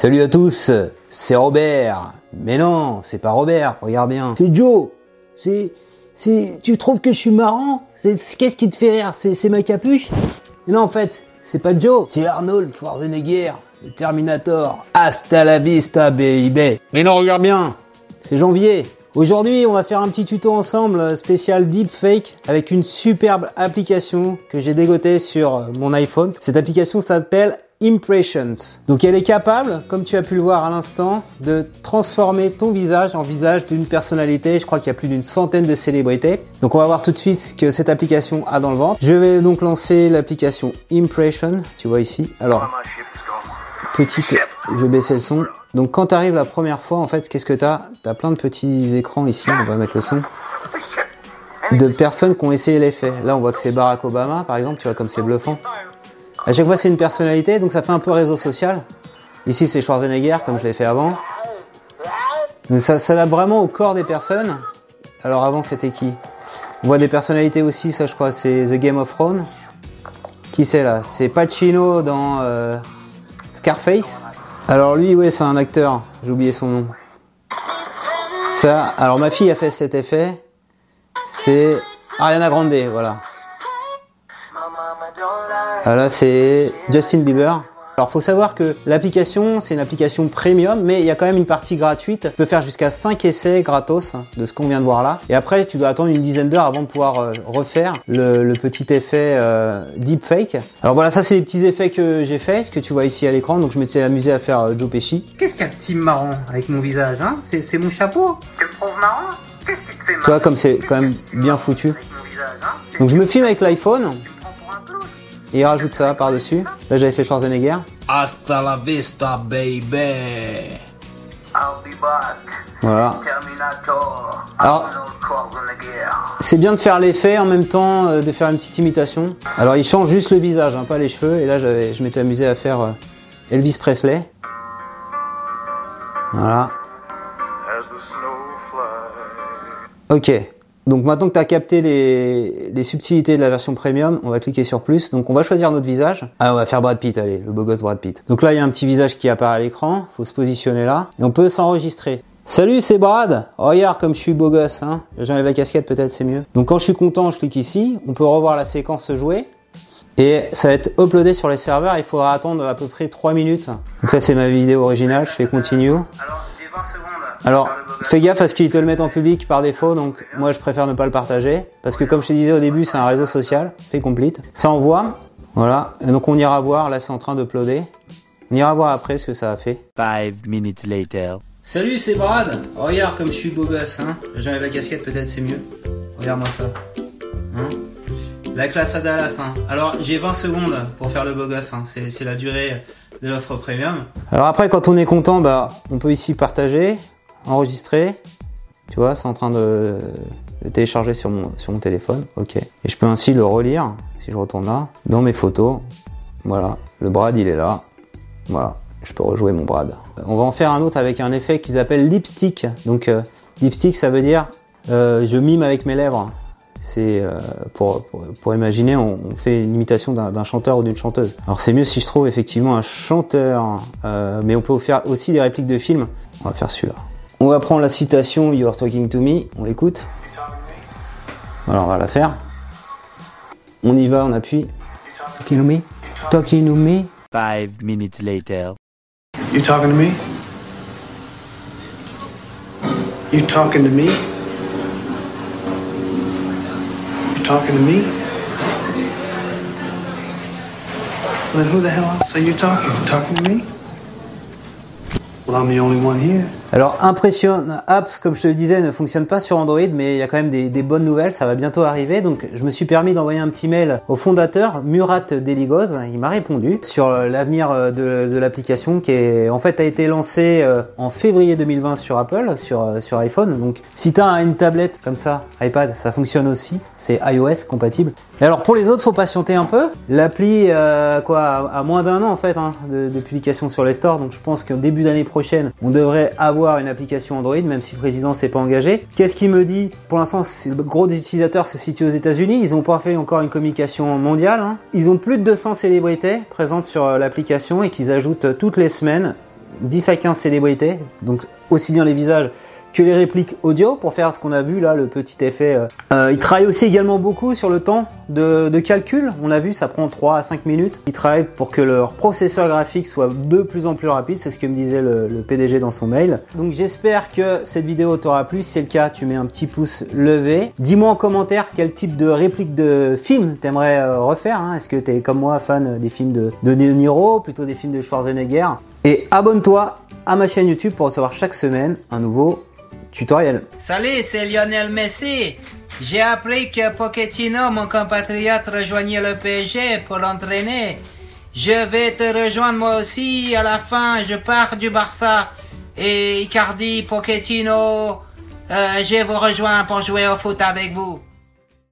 Salut à tous, c'est Robert. Mais non, c'est pas Robert, regarde bien. C'est Joe. C'est, c'est, tu trouves que je suis marrant? C'est- Qu'est-ce qui te fait rire? C'est, c'est ma capuche? Mais Non, en fait, c'est pas Joe. C'est Arnold Schwarzenegger, le Terminator. Hasta la vista, baby. Mais non, regarde bien. C'est janvier. Aujourd'hui, on va faire un petit tuto ensemble euh, spécial deepfake avec une superbe application que j'ai dégotée sur euh, mon iPhone. Cette application s'appelle Impressions. Donc elle est capable, comme tu as pu le voir à l'instant, de transformer ton visage en visage d'une personnalité. Je crois qu'il y a plus d'une centaine de célébrités. Donc on va voir tout de suite ce que cette application a dans le ventre. Je vais donc lancer l'application Impression. Tu vois ici. Alors, petite, je vais baisser le son. Donc quand tu arrives la première fois, en fait, qu'est-ce que tu as Tu as plein de petits écrans ici, on va mettre le son, de personnes qui ont essayé l'effet. Là, on voit que c'est Barack Obama, par exemple, tu vois, comme c'est bluffant. À chaque fois, c'est une personnalité, donc ça fait un peu réseau social. Ici, c'est Schwarzenegger, comme je l'ai fait avant. Ça s'adapte vraiment au corps des personnes. Alors avant, c'était qui? On voit des personnalités aussi, ça je crois, c'est The Game of Thrones. Qui c'est là? C'est Pacino dans euh, Scarface? Alors lui, ouais, c'est un acteur. J'ai oublié son nom. Ça, alors ma fille a fait cet effet. C'est Ariana Grande, voilà. Ah, là, c'est Justin Bieber. Alors, faut savoir que l'application, c'est une application premium, mais il y a quand même une partie gratuite. Tu peux faire jusqu'à 5 essais gratos de ce qu'on vient de voir là. Et après, tu dois attendre une dizaine d'heures avant de pouvoir euh, refaire le, le petit effet euh, deepfake. Alors voilà, ça c'est les petits effets que j'ai fait, que tu vois ici à l'écran. Donc je m'étais amusé à faire euh, Joe Pesci. Qu'est-ce qu'il y a de si marrant avec mon visage, hein? C'est mon chapeau Tu me trouves marrant? Qu'est-ce qui te fait marrer Tu vois comme c'est quand même bien marrant foutu. hein? Donc je me filme avec l'iPhone et il rajoute ça par-dessus. Là j'avais fait Schwarzenegger. Hasta la vista, baby. I'll be back. Voilà. Terminator. Alors-. C'est bien de faire l'effet en même temps euh, de faire une petite imitation. Alors il change juste le visage, hein, pas les cheveux. Et là j'avais, je m'étais amusé à faire euh, Elvis Presley. Voilà. as the snow flies. Ok. Donc maintenant que tu as capté les, les subtilités de la version premium, on va cliquer sur plus. Donc on va choisir notre visage. Ah on va faire Brad Pitt, allez, le beau gosse Brad Pitt. Donc là il y a un petit visage qui apparaît à l'écran, faut se positionner là. Et on peut s'enregistrer. Salut c'est Brad Regarde comme je suis beau gosse, hein. J'enlève la casquette peut-être c'est mieux. Donc quand je suis content je clique ici, on peut revoir la séquence se jouer. Et ça va être uploadé sur les serveurs, il faudra attendre à peu près 3 minutes. Donc ça c'est ma vidéo originale, je fais continue. Alors, j'ai 20 secondes. Alors, fais gaffe à ce qu'ils te le mettent en public par défaut, donc moi je préfère ne pas le partager, parce que comme je te disais au début, c'est un réseau social, fais complete. Ça envoie, voilà, et donc on ira voir, là c'est en train d'uploader. On ira voir après ce que ça a fait. Five minutes later. Salut, c'est Brad. Regarde comme je suis beau gosse, hein. J'enlève la casquette, peut-être c'est mieux. Regarde-moi ça. Hein? La classe à Dallas, hein. Alors, j'ai 20 secondes pour faire le beau gosse, hein. C'est, c'est la durée de l'offre premium. Alors après, quand on est content, bah, on peut ici partager, enregistrer. Tu vois, c'est en train de, télécharger sur mon, téléphone. Ok. Et je peux ainsi le relire, si je retourne là, dans mes photos. Voilà. Le Brad, il est là. Voilà, je peux rejouer mon Brad. On va en faire un autre avec un effet qu'ils appellent lipstick. Donc euh, lipstick, ça veut dire euh, je mime avec mes lèvres. C'est euh, pour, imaginer, on, fait une imitation d'un chanteur ou d'une chanteuse. Alors c'est mieux si je trouve effectivement un chanteur, mais on peut faire aussi des répliques de films. On va faire celui-là. On va prendre la citation You are talking to me, on l'écoute. Alors on va la faire. On y va, on appuie. Talking to me? Talking to me? Five minutes later. You talking to me? You talking to me? You talking to me? Then who the hell else are you talking? Talking to me? Well, I'm the only one here. Alors Impression Apps, comme je te le disais, ne fonctionne pas sur Android, mais il y a quand même des, bonnes nouvelles, ça va bientôt arriver. Donc je me suis permis d'envoyer un petit mail au fondateur, Murat Deligoz. Il m'a répondu sur euh, l'avenir euh, de, l'application qui est en fait a été lancée euh, en février 2020 sur Apple, sur, sur iPhone. Donc si tu as une tablette comme ça, iPad, ça fonctionne aussi, c'est iOS compatible. Et alors pour les autres, faut patienter un peu. L'appli, euh, quoi, a moins d'un an en fait hein, de, de publication sur les stores, donc je pense qu'au début d'année prochaine, on devrait avoir une application Android, même si le président s'est pas engagé. Qu'est-ce qu'il me dit? Pour l'instant, le gros des utilisateurs se situe aux États-Unis. Ils n'ont pas fait encore une communication mondiale. hein. Ils ont plus de 200 célébrités présentes sur euh, l'application et qu'ils ajoutent euh, toutes les semaines 10 à 15 célébrités, donc aussi bien les visages que les répliques audio pour faire ce qu'on a vu là, le petit effet. euh. Euh, il travaille aussi également beaucoup sur le temps de, calcul. On l'a vu, ça prend 3 à 5 minutes. Il travaille pour que leur processeur graphique soit de plus en plus rapide. C'est ce que me disait le, le PDG dans son mail. Donc j'espère que cette vidéo t'aura plu. Si c'est le cas, tu mets un petit pouce levé. Dis-moi en commentaire quel type de réplique de film t'aimerais euh, refaire. hein. Est-ce que t'es comme moi fan des films de, de De Niro, plutôt des films de Schwarzenegger? Et abonne-toi à ma chaîne YouTube pour recevoir chaque semaine un nouveau tutoriel. Salut, c'est Lionel Messi. J'ai appris que Pochettino, mon compatriote, rejoignait le PSG pour l'entraîner. Je vais te rejoindre moi aussi. À la fin, je pars du Barça. Et Icardi, Pochettino, euh, je vous rejoins pour jouer au foot avec vous.